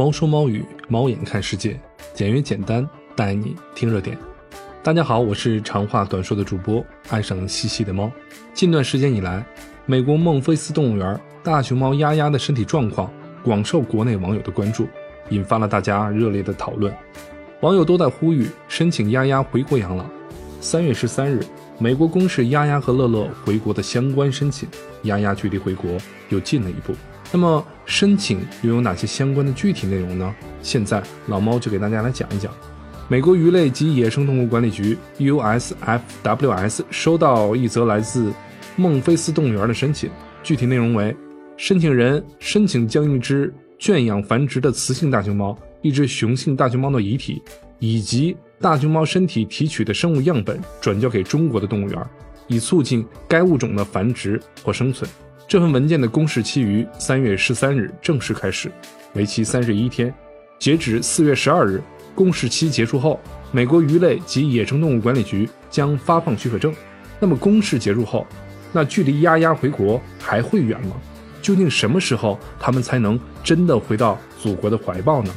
猫说猫语，猫眼看世界，简约简单，带你听热点。大家好，我是长话短说的主播，爱上细细的猫。近段时间以来，美国孟菲斯动物园大熊猫丫丫的身体状况广受国内网友的关注，引发了大家热烈的讨论。网友都在呼吁申请丫丫回国养老。三月十三日，美国公示丫丫和乐乐回国的相关申请，丫丫距离回国又近了一步。那么，申请又有哪些相关的具体内容呢？现在老猫就给大家来讲一讲。美国鱼类及野生动物管理局 （USFWS） 收到一则来自孟菲斯动物园的申请，具体内容为：申请人申请将一只圈养繁殖的雌性大熊猫、一只雄性大熊猫的遗体以及大熊猫身体提取的生物样本转交给中国的动物园，以促进该物种的繁殖或生存。这份文件的公示期于三月十三日正式开始，为期三十一天，截止四月十二日。公示期结束后，美国鱼类及野生动物管理局将发放许可证。那么公示结束后，那距离丫丫回国还会远吗？究竟什么时候他们才能真的回到祖国的怀抱呢？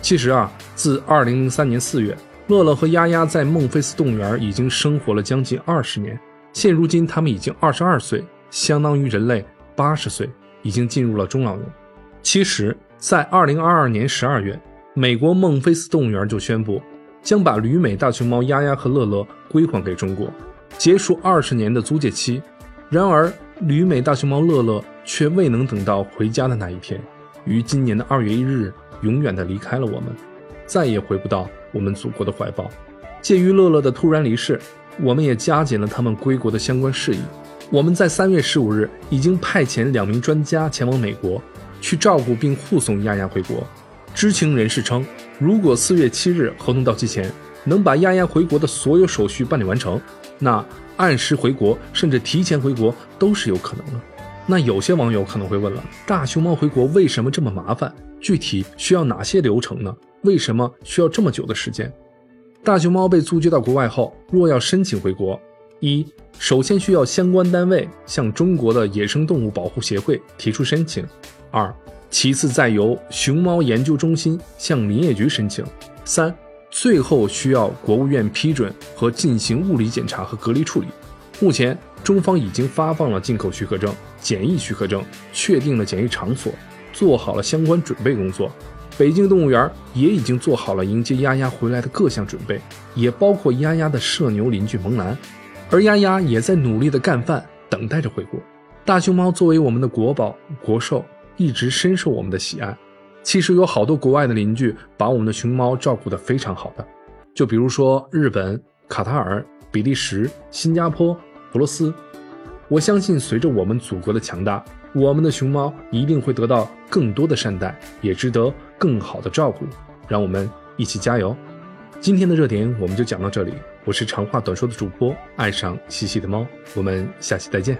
其实啊，自二零零三年四月，乐乐和丫丫在孟菲斯动物园已经生活了将近二十年。现如今，他们已经二十二岁，相当于人类八十岁，已经进入了中老年。其实，在二零二二年十二月。美国孟菲斯动物园就宣布，将把旅美大熊猫丫丫和乐乐归还给中国，结束二十年的租借期。然而，旅美大熊猫乐乐却未能等到回家的那一天，于今年的二月一日，永远的离开了我们，再也回不到我们祖国的怀抱。鉴于乐乐的突然离世，我们也加紧了他们归国的相关事宜。我们在三月十五日已经派遣两名专家前往美国，去照顾并护送丫丫回国。知情人士称，如果四月七日合同到期前能把丫丫回国的所有手续办理完成，那按时回国甚至提前回国都是有可能的。那有些网友可能会问了：大熊猫回国为什么这么麻烦？具体需要哪些流程呢？为什么需要这么久的时间？大熊猫被租借到国外后，若要申请回国，一首先需要相关单位向中国的野生动物保护协会提出申请；二。其次，再由熊猫研究中心向林业局申请；三，最后需要国务院批准和进行物理检查和隔离处理。目前，中方已经发放了进口许可证、检疫许可证，确定了检疫场所，做好了相关准备工作。北京动物园也已经做好了迎接丫丫回来的各项准备，也包括丫丫的社牛邻居萌兰，而丫丫也在努力的干饭，等待着回国。大熊猫作为我们的国宝、国兽。一直深受我们的喜爱。其实有好多国外的邻居把我们的熊猫照顾得非常好的，就比如说日本、卡塔尔、比利时、新加坡、俄罗斯。我相信，随着我们祖国的强大，我们的熊猫一定会得到更多的善待，也值得更好的照顾。让我们一起加油！今天的热点我们就讲到这里。我是长话短说的主播，爱上西西的猫。我们下期再见。